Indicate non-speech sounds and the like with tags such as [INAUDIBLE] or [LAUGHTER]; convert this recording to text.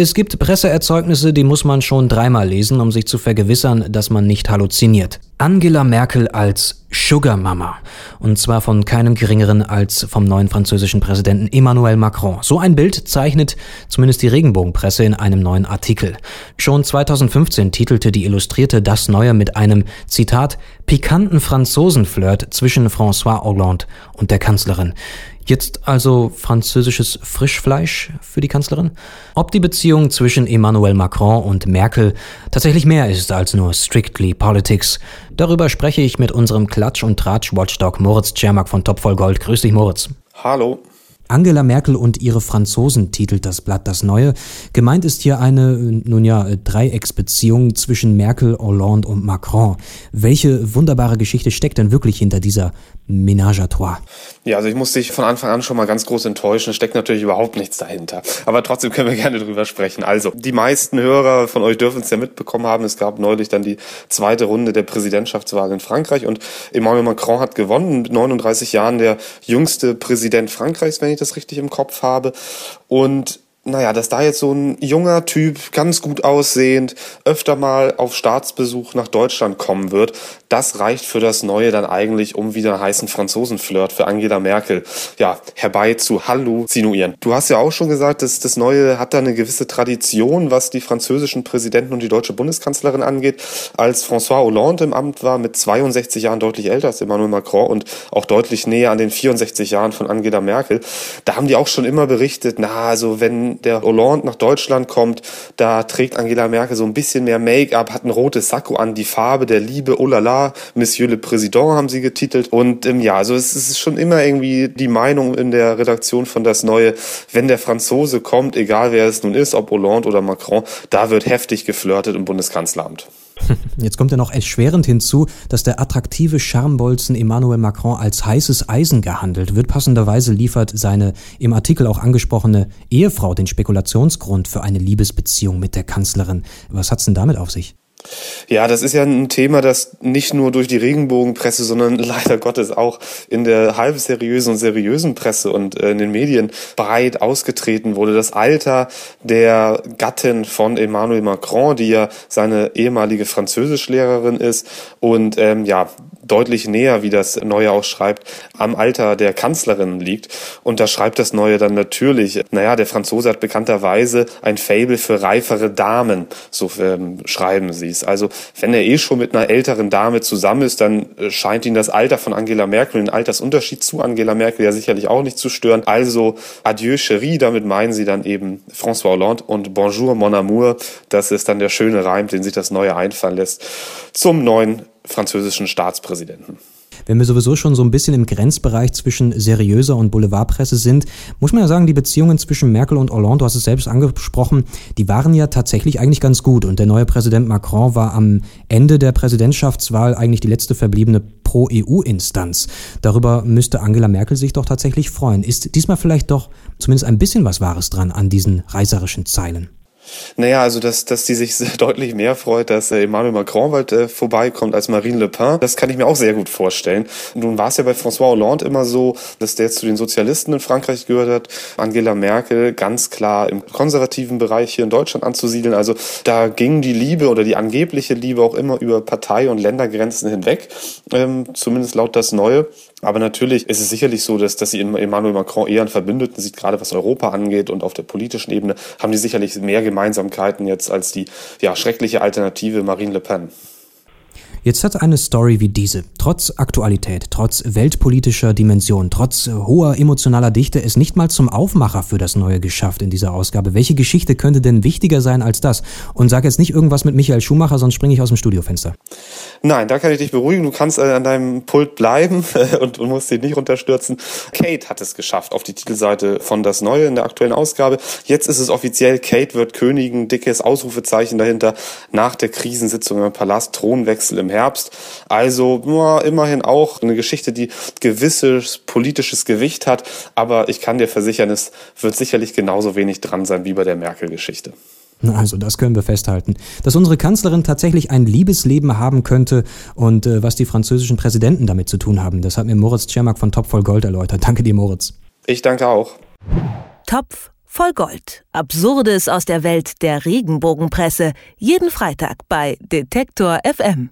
Es gibt Presseerzeugnisse, die muss man schon dreimal lesen, um sich zu vergewissern, dass man nicht halluziniert. Angela Merkel als Sugar Mama. Und zwar von keinem geringeren als vom neuen französischen Präsidenten Emmanuel Macron. So ein Bild zeichnet zumindest die Regenbogenpresse in einem neuen Artikel. Schon 2015 titelte die Illustrierte das Neue mit einem, Zitat, pikanten Franzosenflirt zwischen François Hollande und der Kanzlerin. Jetzt also französisches Frischfleisch für die Kanzlerin? Ob die Beziehung zwischen Emmanuel Macron und Merkel tatsächlich mehr ist als nur strictly politics, darüber spreche ich mit unserem Klatsch- und Tratsch-Watchdog Moritz Czermak von Top voll Gold. Grüß dich, Moritz. Hallo. Angela Merkel und ihre Franzosen titelt das Blatt Das Neue. Gemeint ist hier eine, nun ja, Dreiecksbeziehung zwischen Merkel, Hollande und Macron. Welche wunderbare Geschichte steckt denn wirklich hinter dieser Ménage à trois? Ja, also ich muss dich von Anfang an schon mal ganz groß enttäuschen. Es steckt natürlich überhaupt nichts dahinter. Aber trotzdem können wir gerne drüber sprechen. Also, die meisten Hörer von euch dürfen es ja mitbekommen haben. Es gab neulich dann die zweite Runde der Präsidentschaftswahl in Frankreich und Emmanuel Macron hat gewonnen. Mit 39 Jahren der jüngste Präsident Frankreichs, wenn ich das richtig im Kopf habe. Und naja, dass da jetzt so ein junger Typ, ganz gut aussehend, öfter mal auf Staatsbesuch nach Deutschland kommen wird, das reicht für das Neue dann eigentlich, um wieder einen heißen Franzosenflirt für Angela Merkel, ja, herbei zu halluzinieren. Du hast ja auch schon gesagt, dass das Neue hat da eine gewisse Tradition, was die französischen Präsidenten und die deutsche Bundeskanzlerin angeht. Als François Hollande im Amt war, mit 62 Jahren deutlich älter als Emmanuel Macron und auch deutlich näher an den 64 Jahren von Angela Merkel, da haben die auch schon immer berichtet, na, also wenn der Hollande nach Deutschland kommt, da trägt Angela Merkel so ein bisschen mehr Make-up, hat ein rotes Sakko an, die Farbe der Liebe, oh la la, Monsieur le Président haben sie getitelt. Und ähm, ja, also es ist schon immer irgendwie die Meinung in der Redaktion von Das Neue, wenn der Franzose kommt, egal wer es nun ist, ob Hollande oder Macron, da wird heftig geflirtet im Bundeskanzleramt. [LAUGHS] Jetzt kommt ja noch erschwerend hinzu, dass der attraktive Charmbolzen Emmanuel Macron als heißes Eisen gehandelt wird. Passenderweise liefert seine im Artikel auch angesprochene Ehefrau den Spekulationsgrund für eine Liebesbeziehung mit der Kanzlerin. Was hat's denn damit auf sich? Ja, das ist ja ein Thema, das nicht nur durch die Regenbogenpresse, sondern [LAUGHS] leider Gottes auch in der halb seriösen und seriösen Presse und äh, in den Medien breit ausgetreten wurde. Das Alter der Gattin von Emmanuel Macron, die ja seine ehemalige Französischlehrerin ist und ähm, ja, deutlich näher, wie das Neue auch schreibt, am Alter der Kanzlerin liegt. Und da schreibt das Neue dann natürlich, naja, der Franzose hat bekannterweise ein Fable für reifere Damen, so ähm, schreiben sie es. Also wenn er eh schon mit einer älteren Dame zusammen ist, dann äh, scheint ihn das Alter von Angela Merkel, den Altersunterschied zu Angela Merkel ja sicherlich auch nicht zu stören. Also adieu chérie, damit meinen sie dann eben François Hollande und bonjour mon amour. Das ist dann der schöne Reim, den sich das Neue einfallen lässt zum neuen französischen Staatspräsidenten. Wenn wir sowieso schon so ein bisschen im Grenzbereich zwischen seriöser und Boulevardpresse sind, muss man ja sagen, die Beziehungen zwischen Merkel und Hollande, du hast es selbst angesprochen, die waren ja tatsächlich eigentlich ganz gut. Und der neue Präsident Macron war am Ende der Präsidentschaftswahl eigentlich die letzte verbliebene Pro-EU-Instanz. Darüber müsste Angela Merkel sich doch tatsächlich freuen. Ist diesmal vielleicht doch zumindest ein bisschen was Wahres dran an diesen reißerischen Zeilen? Naja, also dass, dass die sich [LAUGHS] deutlich mehr freut, dass äh, Emmanuel Macron bald äh, vorbeikommt als Marine Le Pen, das kann ich mir auch sehr gut vorstellen. Nun war es ja bei François Hollande immer so, dass der zu den Sozialisten in Frankreich gehört hat, Angela Merkel ganz klar im konservativen Bereich hier in Deutschland anzusiedeln. Also da ging die Liebe oder die angebliche Liebe auch immer über Partei- und Ländergrenzen hinweg, ähm, zumindest laut das Neue. Aber natürlich ist es sicherlich so, dass, dass sie Emmanuel Macron eher einen Verbündeten sieht, gerade was Europa angeht und auf der politischen Ebene haben die sicherlich mehr Gemeinsamkeiten jetzt als die ja, schreckliche Alternative Marine Le Pen. Jetzt hat eine Story wie diese, trotz Aktualität, trotz weltpolitischer Dimension, trotz hoher emotionaler Dichte, es nicht mal zum Aufmacher für das Neue geschafft in dieser Ausgabe. Welche Geschichte könnte denn wichtiger sein als das? Und sag jetzt nicht irgendwas mit Michael Schumacher, sonst springe ich aus dem Studiofenster. Nein, da kann ich dich beruhigen. Du kannst äh, an deinem Pult bleiben [LAUGHS] und, und musst dich nicht runterstürzen. Kate hat es geschafft auf die Titelseite von Das Neue in der aktuellen Ausgabe. Jetzt ist es offiziell, Kate wird Königin, dickes Ausrufezeichen dahinter, nach der Krisensitzung im Palast, Thronwechsel im Herbst. Also ja, immerhin auch eine Geschichte, die gewisses politisches Gewicht hat. Aber ich kann dir versichern, es wird sicherlich genauso wenig dran sein wie bei der Merkel-Geschichte. Also, das können wir festhalten. Dass unsere Kanzlerin tatsächlich ein Liebesleben haben könnte und äh, was die französischen Präsidenten damit zu tun haben, das hat mir Moritz Czermak von Topf voll Gold erläutert. Danke dir, Moritz. Ich danke auch. Topf voll Gold. Absurdes aus der Welt der Regenbogenpresse. Jeden Freitag bei Detektor FM.